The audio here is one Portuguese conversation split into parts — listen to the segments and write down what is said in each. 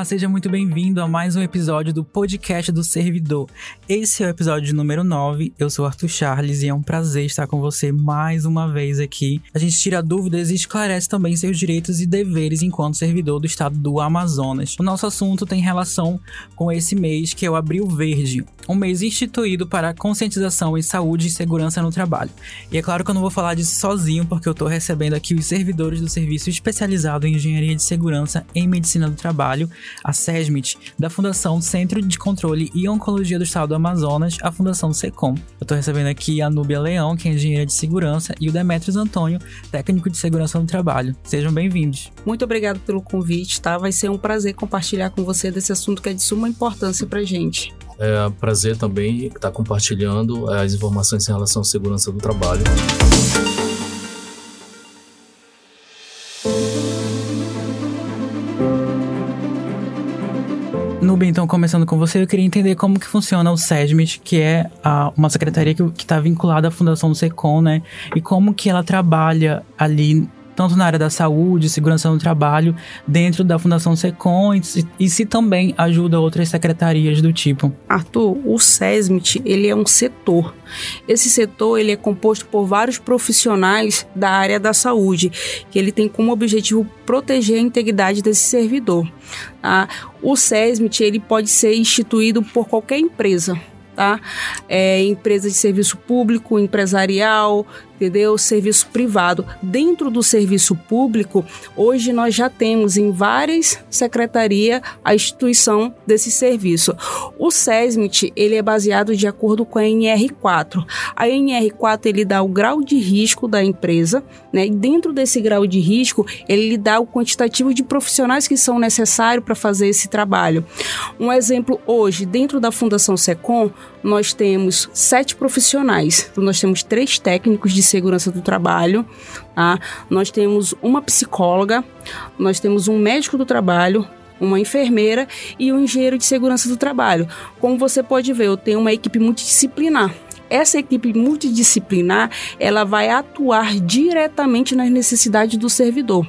Olá, seja muito bem-vindo a mais um episódio do podcast do servidor. Esse é o episódio número 9. Eu sou Arthur Charles e é um prazer estar com você mais uma vez aqui. A gente tira dúvidas e esclarece também seus direitos e deveres enquanto servidor do estado do Amazonas. O nosso assunto tem relação com esse mês que é o Abril Verde, um mês instituído para conscientização em saúde e segurança no trabalho. E é claro que eu não vou falar disso sozinho, porque eu estou recebendo aqui os servidores do Serviço Especializado em Engenharia de Segurança em Medicina do Trabalho, a SESMIT, da Fundação Centro de Controle e Oncologia do Estado do Amazonas, a Fundação SECOM. Eu estou recebendo aqui a Núbia Leão, que é engenheira de segurança, e o Demetrios Antônio, técnico de segurança no trabalho. Sejam bem-vindos. Muito obrigado pelo convite, tá? Vai ser um prazer compartilhar com você desse assunto que é de suma importância pra gente. É um prazer também estar compartilhando as informações em relação à segurança do trabalho. Então, começando com você, eu queria entender como que funciona o SESMIT, que é a, uma secretaria que está vinculada à Fundação do SECOM, né? E como que ela trabalha ali tanto na área da saúde, segurança no trabalho, dentro da Fundação SECOM e e se também ajuda outras secretarias do tipo. Arthur, o SESMIT, ele é um setor. Esse setor, ele é composto por vários profissionais da área da saúde, que ele tem como objetivo proteger a integridade desse servidor. Tá? O SESMIT, ele pode ser instituído por qualquer empresa, tá? É, empresa de serviço público, empresarial, entendeu? Serviço privado. Dentro do serviço público, hoje nós já temos em várias secretarias a instituição desse serviço. O SESMIT, ele é baseado de acordo com a NR4. A NR4, ele dá o grau de risco da empresa, né? E dentro desse grau de risco, ele dá o quantitativo de profissionais que são necessários para fazer esse trabalho. Um exemplo hoje, dentro da Fundação SECOM, nós temos sete profissionais. Então, nós temos três técnicos de segurança do trabalho, tá? nós temos uma psicóloga, nós temos um médico do trabalho, uma enfermeira e um engenheiro de segurança do trabalho. Como você pode ver, eu tenho uma equipe multidisciplinar. Essa equipe multidisciplinar, ela vai atuar diretamente nas necessidades do servidor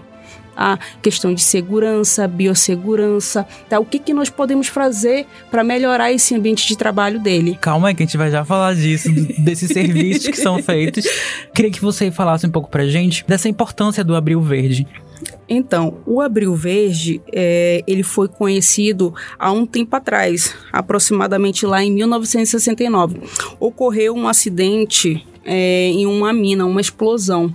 a questão de segurança, biossegurança, tá? O que, que nós podemos fazer para melhorar esse ambiente de trabalho dele? Calma aí que a gente vai já falar disso, desses serviços que são feitos. Queria que você falasse um pouco pra gente dessa importância do Abril Verde. Então, o Abril Verde, é, ele foi conhecido há um tempo atrás, aproximadamente lá em 1969. Ocorreu um acidente é, em uma mina, uma explosão.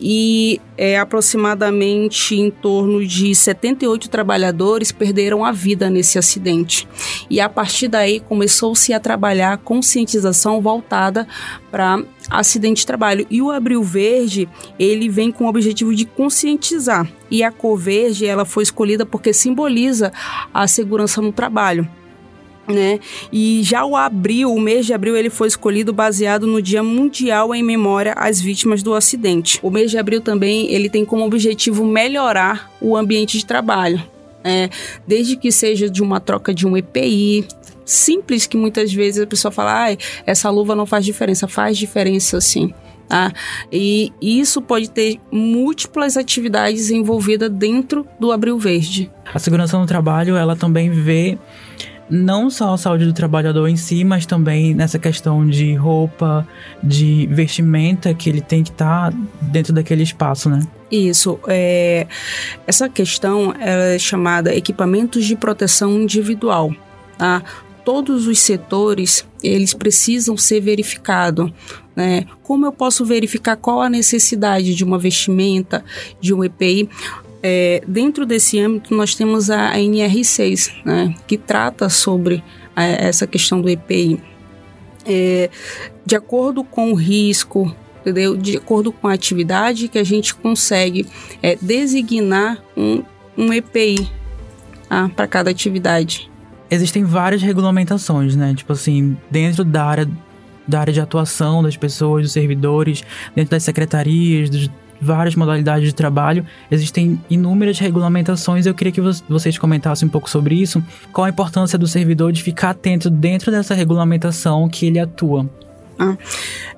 E é, aproximadamente em torno de 78 trabalhadores perderam a vida nesse acidente. E a partir daí começou-se a trabalhar a conscientização voltada para acidente de trabalho. E o Abril Verde, ele vem com o objetivo de conscientizar. E a cor verde, ela foi escolhida porque simboliza a segurança no trabalho né? E já o abril, o mês de abril, ele foi escolhido baseado no Dia Mundial em memória às vítimas do acidente. O mês de abril também ele tem como objetivo melhorar o ambiente de trabalho, né? desde que seja de uma troca de um EPI, simples que muitas vezes a pessoa fala, ah, essa luva não faz diferença, faz diferença sim. Tá? E isso pode ter múltiplas atividades envolvidas dentro do Abril Verde. A segurança no trabalho, ela também vê não só a saúde do trabalhador em si, mas também nessa questão de roupa, de vestimenta que ele tem que estar tá dentro daquele espaço, né? Isso. É, essa questão é chamada equipamentos de proteção individual. Tá? Todos os setores eles precisam ser verificados. Né? Como eu posso verificar qual a necessidade de uma vestimenta, de um EPI? É, dentro desse âmbito, nós temos a, a NR6, né, que trata sobre a, essa questão do EPI. É, de acordo com o risco, entendeu? de acordo com a atividade, que a gente consegue é, designar um, um EPI tá, para cada atividade. Existem várias regulamentações, né? Tipo assim, dentro da área da área de atuação das pessoas, dos servidores, dentro das secretarias, dos, várias modalidades de trabalho, existem inúmeras regulamentações. Eu queria que vocês comentassem um pouco sobre isso. Qual a importância do servidor de ficar atento dentro dessa regulamentação que ele atua? Ah,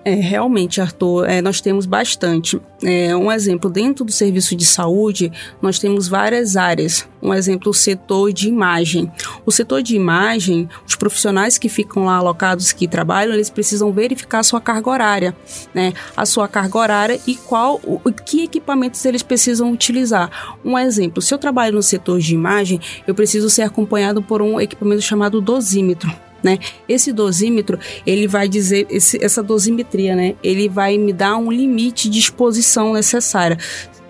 é, realmente, Arthur, é, nós temos bastante. É, um exemplo, dentro do serviço de saúde, nós temos várias áreas. Um exemplo, o setor de imagem. O setor de imagem, os profissionais que ficam lá alocados, que trabalham, eles precisam verificar a sua carga horária, né? A sua carga horária e qual, o, que equipamentos eles precisam utilizar. Um exemplo, se eu trabalho no setor de imagem, eu preciso ser acompanhado por um equipamento chamado dosímetro. Né? Esse dosímetro, ele vai dizer, esse, essa dosimetria, né? Ele vai me dar um limite de exposição necessária.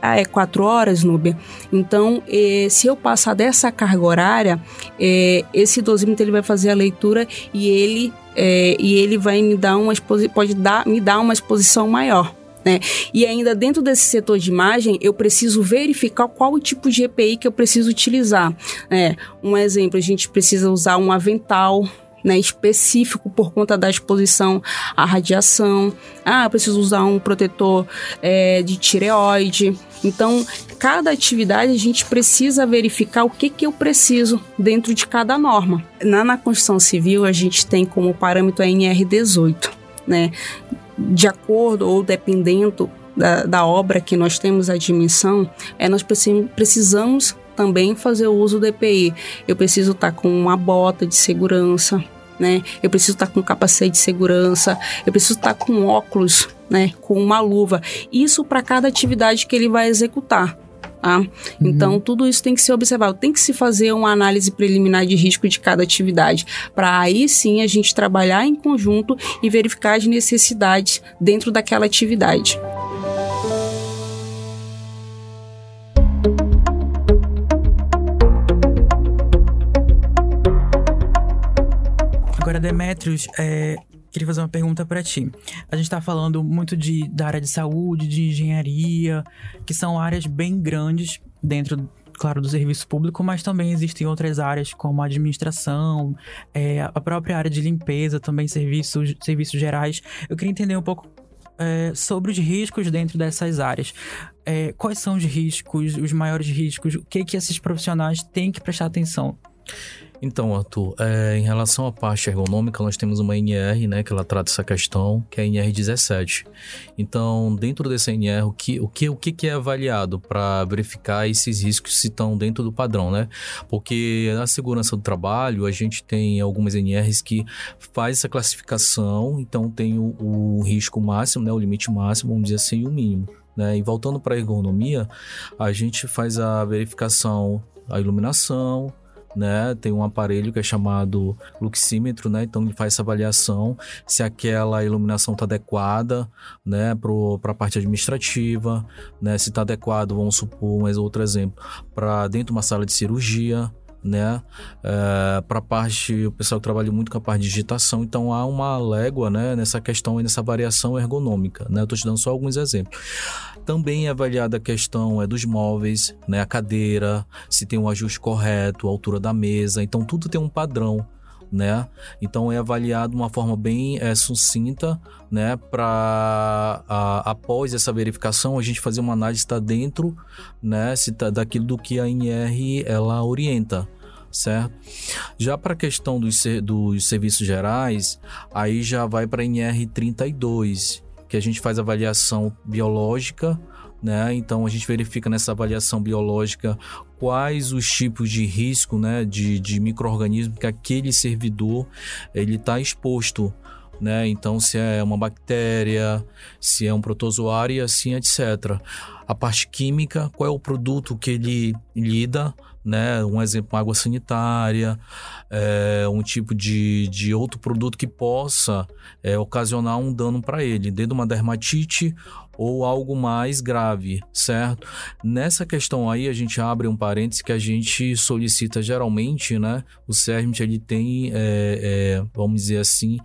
Ah, é quatro horas, Núbia. Então, eh, se eu passar dessa carga horária, eh, esse dosímetro ele vai fazer a leitura e ele, eh, e ele vai me dar uma pode dar, me dar uma exposição maior. Né? E ainda dentro desse setor de imagem, eu preciso verificar qual o tipo de EPI que eu preciso utilizar. Né? Um exemplo, a gente precisa usar um avental, né, específico por conta da exposição à radiação. Ah, preciso usar um protetor é, de tireoide. Então, cada atividade a gente precisa verificar o que, que eu preciso dentro de cada norma. Na, na Constituição Civil, a gente tem como parâmetro a NR18, né? De acordo ou dependendo da, da obra que nós temos a dimensão, é, nós precisamos também fazer o uso do EPI. Eu preciso estar com uma bota de segurança, né? Eu preciso estar com capacete de segurança, eu preciso estar com óculos, né? Com uma luva. Isso para cada atividade que ele vai executar. Tá? Uhum. Então, tudo isso tem que ser observado. Tem que se fazer uma análise preliminar de risco de cada atividade, para aí sim a gente trabalhar em conjunto e verificar as necessidades dentro daquela atividade. Demetrios, é, queria fazer uma pergunta para ti. A gente está falando muito de, da área de saúde, de engenharia, que são áreas bem grandes dentro claro, do serviço público, mas também existem outras áreas como a administração, é, a própria área de limpeza, também serviços, serviços gerais. Eu queria entender um pouco é, sobre os riscos dentro dessas áreas. É, quais são os riscos, os maiores riscos? O que, que esses profissionais têm que prestar atenção? Então, Arthur, é, em relação à parte ergonômica, nós temos uma NR, né, que ela trata essa questão, que é a NR17. Então, dentro dessa NR, o que, o que, o que é avaliado para verificar esses riscos se estão dentro do padrão, né? Porque na segurança do trabalho, a gente tem algumas NRs que faz essa classificação, então tem o, o risco máximo, né, o limite máximo, vamos dizer assim, o mínimo. Né? E voltando para a ergonomia, a gente faz a verificação, a iluminação, né? Tem um aparelho que é chamado luxímetro, né? Então ele faz essa avaliação se aquela iluminação está adequada, né? Para a parte administrativa, né? Se está adequado, vamos supor, um outro exemplo, para dentro de uma sala de cirurgia, né? É, para a parte, o pessoal trabalha muito com a parte de digitação, então há uma légua, né? Nessa questão e nessa variação ergonômica, né? Eu estou te dando só alguns exemplos. Também é avaliada a questão é dos móveis, né? A cadeira, se tem um ajuste correto, a altura da mesa, então tudo tem um padrão, né? Então é avaliado de uma forma bem é, sucinta, né? Para após essa verificação a gente fazer uma análise está dentro, né? Se tá daquilo do que a NR ela orienta, certo? Já para a questão dos, dos serviços gerais, aí já vai para a NR32, que a gente faz avaliação biológica, né? Então a gente verifica nessa avaliação biológica quais os tipos de risco, né, de, de microorganismo que aquele servidor ele está exposto. Né? Então, se é uma bactéria, se é um protozoário e assim, etc. A parte química, qual é o produto que ele lida, né? Um exemplo, água sanitária, é, um tipo de, de outro produto que possa é, ocasionar um dano para ele, dentro de uma dermatite ou algo mais grave, certo? Nessa questão aí, a gente abre um parênteses que a gente solicita geralmente, né? O CERMIT, ele tem, é, vamos dizer assim,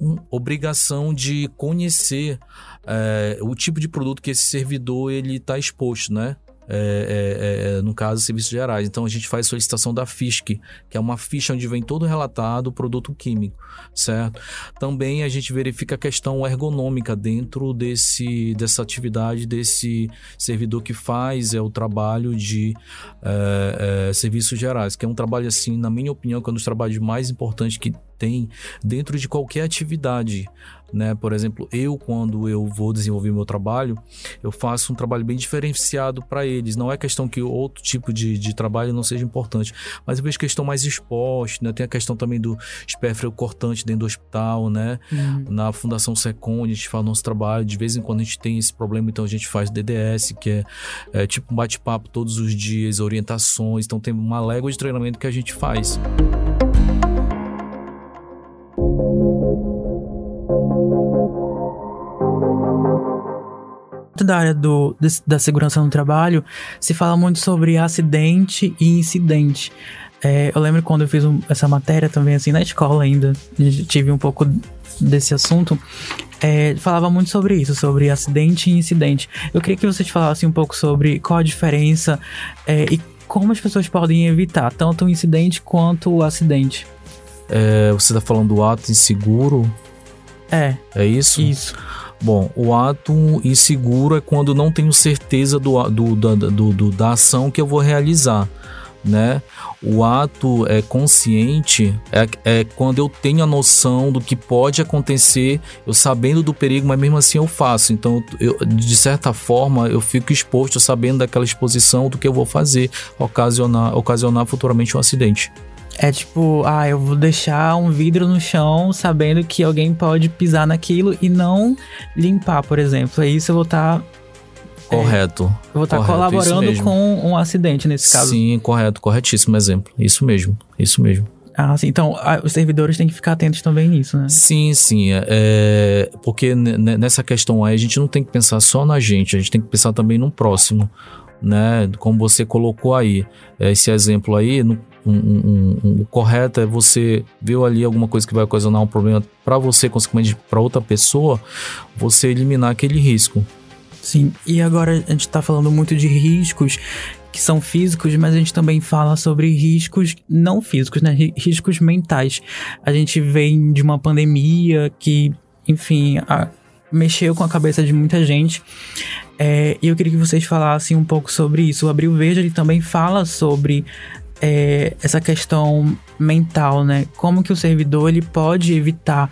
um, obrigação de conhecer é, o tipo de produto que esse servidor ele está exposto, né? É, é, é, no caso, serviços gerais. Então a gente faz solicitação da FISC, que é uma ficha onde vem todo relatado o produto químico, certo? Também a gente verifica a questão ergonômica dentro desse, dessa atividade, desse servidor que faz é o trabalho de é, é, serviços gerais, que é um trabalho, assim, na minha opinião, que é um dos trabalhos mais importantes que tem dentro de qualquer atividade né? Por exemplo, eu quando eu vou desenvolver meu trabalho, eu faço um trabalho bem diferenciado para eles. Não é questão que outro tipo de, de trabalho não seja importante, mas eu vejo questão mais exposta, né? Tem a questão também do espéfreo cortante dentro do hospital, né? Uhum. Na Fundação Secom, a gente faz nosso trabalho, de vez em quando a gente tem esse problema, então a gente faz DDS, que é, é tipo um bate-papo todos os dias, orientações, então tem uma légua de treinamento que a gente faz. Da área do, da segurança no trabalho, se fala muito sobre acidente e incidente. É, eu lembro quando eu fiz um, essa matéria também, assim, na escola ainda, tive um pouco desse assunto. É, falava muito sobre isso, sobre acidente e incidente. Eu queria que vocês falassem um pouco sobre qual a diferença é, e como as pessoas podem evitar tanto o incidente quanto o acidente. É, você está falando do ato inseguro? É. É isso? Isso. Bom, o ato inseguro é quando não tenho certeza do, do, da, do, do, da ação que eu vou realizar, né? O ato é consciente é, é quando eu tenho a noção do que pode acontecer, eu sabendo do perigo, mas mesmo assim eu faço. Então, eu, de certa forma, eu fico exposto sabendo daquela exposição do que eu vou fazer, ocasionar, ocasionar futuramente um acidente. É tipo, ah, eu vou deixar um vidro no chão sabendo que alguém pode pisar naquilo e não limpar, por exemplo. Aí isso eu vou estar. Tá, é, correto. É, eu vou estar tá colaborando com um acidente nesse caso. Sim, correto, corretíssimo exemplo. Isso mesmo, isso mesmo. Ah, sim. Então, os servidores têm que ficar atentos também nisso, né? Sim, sim. É, é porque nessa questão aí, a gente não tem que pensar só na gente, a gente tem que pensar também no próximo, né? Como você colocou aí, esse exemplo aí, no, um, um, um, o correto é você ver ali alguma coisa que vai ocasionar um problema para você, consequentemente para outra pessoa, você eliminar aquele risco. Sim, e agora a gente está falando muito de riscos que são físicos, mas a gente também fala sobre riscos não físicos, né? Riscos mentais. A gente vem de uma pandemia que, enfim, a, mexeu com a cabeça de muita gente. É, e eu queria que vocês falassem um pouco sobre isso. O Abril Verde ele também fala sobre é, essa questão mental, né? Como que o servidor ele pode evitar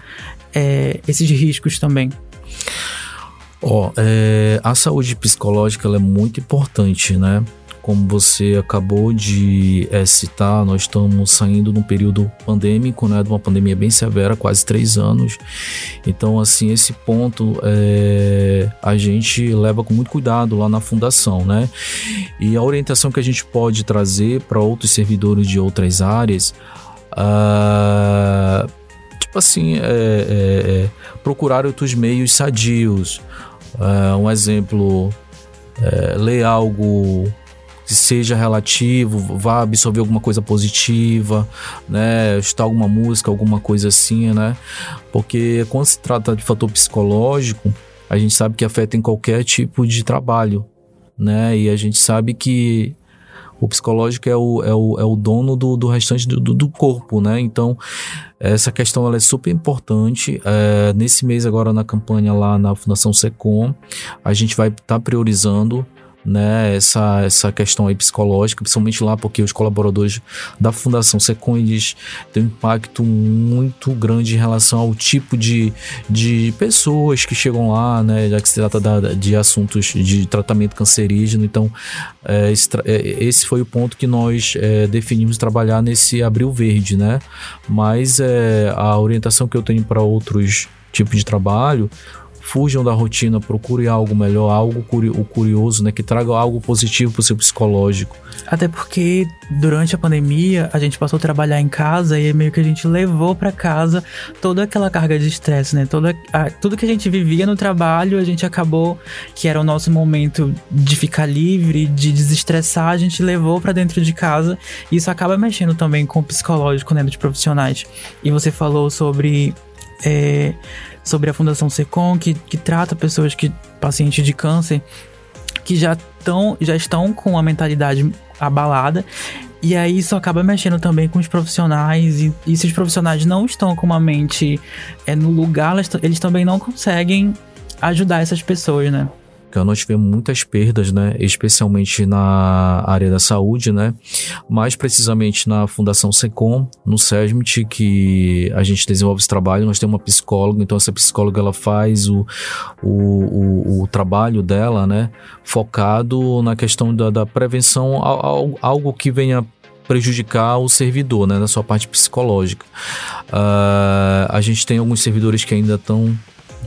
é, esses riscos também? Ó, oh, é, a saúde psicológica é muito importante, né? Como você acabou de é, citar, nós estamos saindo de um período pandêmico, né, de uma pandemia bem severa, quase três anos. Então, assim, esse ponto é, a gente leva com muito cuidado lá na fundação, né? E a orientação que a gente pode trazer para outros servidores de outras áreas, uh, tipo assim, é, é, é, procurar outros meios sadios. Uh, um exemplo, é, ler algo seja relativo, vá absorver alguma coisa positiva, né? Escutar alguma música, alguma coisa assim, né? Porque quando se trata de fator psicológico, a gente sabe que afeta em qualquer tipo de trabalho, né? E a gente sabe que o psicológico é o, é o, é o dono do, do restante do, do corpo, né? Então, essa questão ela é super importante. É, nesse mês, agora na campanha lá na Fundação Secom, a gente vai estar tá priorizando né, essa, essa questão aí psicológica, principalmente lá porque os colaboradores da Fundação Secom eles têm um impacto muito grande em relação ao tipo de, de pessoas que chegam lá, né, já que se trata da, de assuntos de tratamento cancerígeno. Então, é, esse, é, esse, foi o ponto que nós é, definimos trabalhar nesse Abril Verde, né? Mas é, a orientação que eu tenho para outros tipos de trabalho fujam da rotina, procure algo melhor, algo o curioso, né, que traga algo positivo para o seu psicológico. Até porque durante a pandemia a gente passou a trabalhar em casa e meio que a gente levou para casa toda aquela carga de estresse, né? Toda a, tudo que a gente vivia no trabalho, a gente acabou que era o nosso momento de ficar livre, de desestressar, a gente levou para dentro de casa. E isso acaba mexendo também com o psicológico, né, dos profissionais. E você falou sobre é, sobre a Fundação Secom, que, que trata pessoas que pacientes de câncer que já, tão, já estão com a mentalidade abalada. E aí isso acaba mexendo também com os profissionais. E, e se os profissionais não estão com uma mente é, no lugar, eles, eles também não conseguem ajudar essas pessoas, né? Nós tivemos muitas perdas, né? Especialmente na área da saúde, né? Mais precisamente na Fundação Secom, no SESMIT, que a gente desenvolve esse trabalho. Nós temos uma psicóloga, então essa psicóloga ela faz o, o, o, o trabalho dela, né? Focado na questão da, da prevenção, algo que venha prejudicar o servidor, né, na sua parte psicológica. Uh, a gente tem alguns servidores que ainda estão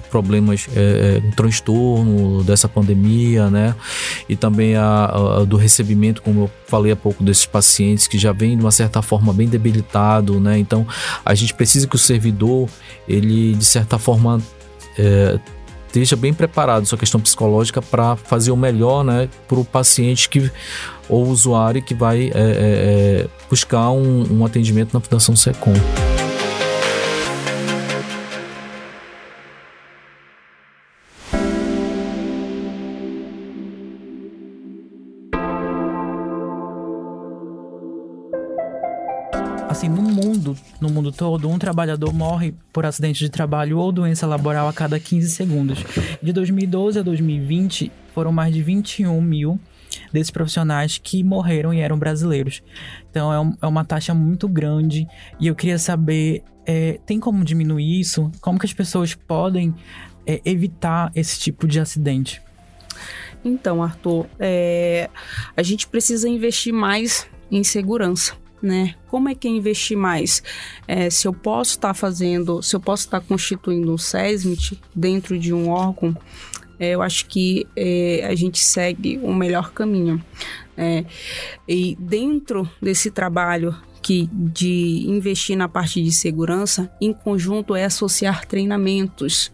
problemas, é, é, um transtorno dessa pandemia, né? E também a, a, do recebimento, como eu falei há pouco, desses pacientes que já vem de uma certa forma bem debilitado, né? Então a gente precisa que o servidor, ele de certa forma é, esteja bem preparado sua questão psicológica para fazer o melhor, né, para o paciente que ou usuário que vai é, é, é, buscar um, um atendimento na Fundação Secom. No mundo todo, um trabalhador morre por acidente de trabalho ou doença laboral a cada 15 segundos. De 2012 a 2020, foram mais de 21 mil desses profissionais que morreram e eram brasileiros. Então é, um, é uma taxa muito grande e eu queria saber, é, tem como diminuir isso? Como que as pessoas podem é, evitar esse tipo de acidente? Então, Arthur, é, a gente precisa investir mais em segurança né? Como é que é investir mais? É, se eu posso estar tá fazendo, se eu posso estar tá constituindo um SESMIT dentro de um órgão, é, eu acho que é, a gente segue o melhor caminho. É, e dentro desse trabalho que de investir na parte de segurança, em conjunto é associar treinamentos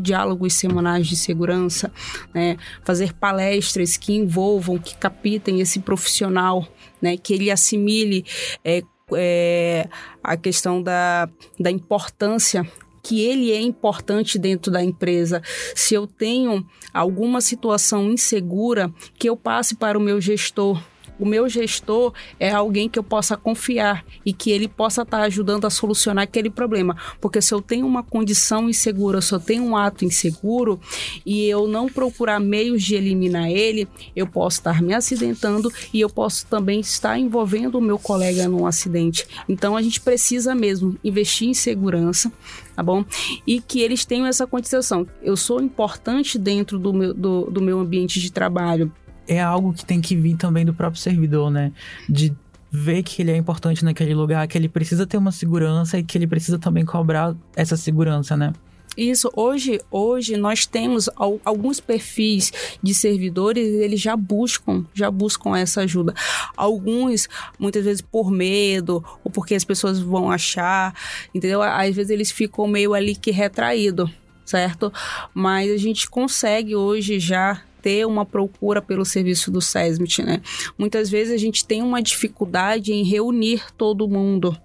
diálogos semanais de segurança, né? fazer palestras que envolvam, que capitem esse profissional né? Que ele assimile é, é, a questão da, da importância que ele é importante dentro da empresa. Se eu tenho alguma situação insegura, que eu passe para o meu gestor, o meu gestor é alguém que eu possa confiar e que ele possa estar tá ajudando a solucionar aquele problema. Porque se eu tenho uma condição insegura, se eu tenho um ato inseguro e eu não procurar meios de eliminar ele, eu posso estar me acidentando e eu posso também estar envolvendo o meu colega num acidente. Então a gente precisa mesmo investir em segurança, tá bom? E que eles tenham essa condição. Eu sou importante dentro do meu, do, do meu ambiente de trabalho é algo que tem que vir também do próprio servidor, né? De ver que ele é importante naquele lugar, que ele precisa ter uma segurança e que ele precisa também cobrar essa segurança, né? Isso, hoje, hoje nós temos alguns perfis de servidores, eles já buscam, já buscam essa ajuda. Alguns, muitas vezes por medo, ou porque as pessoas vão achar, entendeu? Às vezes eles ficam meio ali que retraído, certo? Mas a gente consegue hoje já ter uma procura pelo serviço do SESMIT, né? Muitas vezes a gente tem uma dificuldade em reunir todo mundo,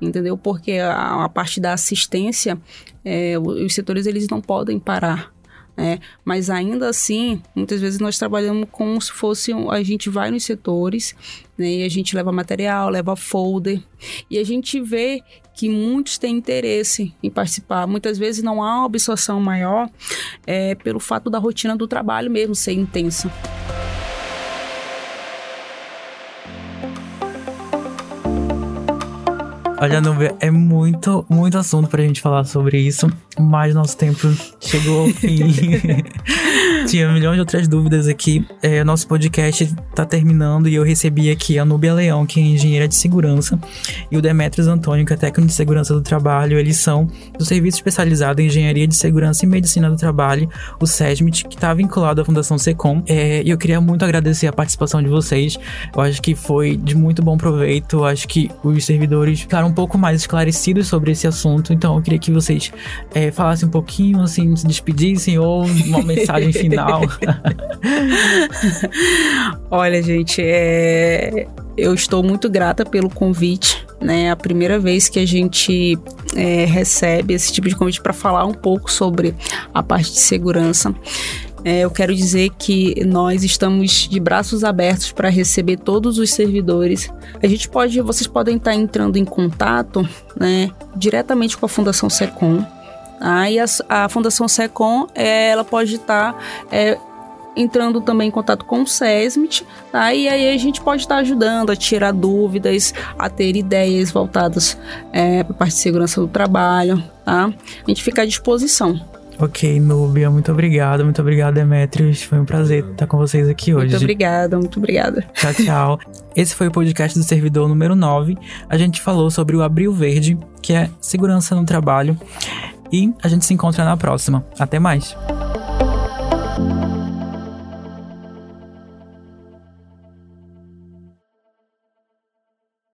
entendeu? Porque a, a parte da assistência, é, os setores eles não podem parar. É, mas ainda assim, muitas vezes nós trabalhamos como se fosse um, a gente vai nos setores, né, e a gente leva material, leva folder, e a gente vê que muitos têm interesse em participar. Muitas vezes não há uma absorção maior é, pelo fato da rotina do trabalho mesmo ser intensa. Olha, Nubia, é muito, muito assunto pra gente falar sobre isso, mas nosso tempo chegou ao fim. Tinha milhões de outras dúvidas aqui. É, nosso podcast tá terminando e eu recebi aqui a Núbia Leão, que é engenheira de segurança, e o Demetrios Antônio, que é técnico de segurança do trabalho. Eles são do Serviço Especializado em Engenharia de Segurança e Medicina do Trabalho, o SESMIT, que está vinculado à Fundação Secom. É, e eu queria muito agradecer a participação de vocês. Eu acho que foi de muito bom proveito. Eu acho que os servidores ficaram um pouco mais esclarecidos sobre esse assunto. Então eu queria que vocês é, falassem um pouquinho, assim, se despedissem ou uma mensagem final. Olha, gente, é... eu estou muito grata pelo convite. Né, a primeira vez que a gente é, recebe esse tipo de convite para falar um pouco sobre a parte de segurança. É, eu quero dizer que nós estamos de braços abertos para receber todos os servidores. A gente pode, vocês podem estar entrando em contato, né, diretamente com a Fundação Secom. Aí a, a Fundação Secom, é, ela pode estar é, entrando também em contato com o SESMIT, tá? E aí a gente pode estar ajudando a tirar dúvidas, a ter ideias voltadas é, para a parte de segurança do trabalho, tá? A gente fica à disposição. Ok, Núbia, muito obrigado, muito obrigado, Demetrios. Foi um prazer estar com vocês aqui hoje. Muito obrigada, muito obrigada. Tchau, tchau. Esse foi o podcast do servidor número 9. A gente falou sobre o Abril Verde, que é segurança no trabalho. E a gente se encontra na próxima. Até mais.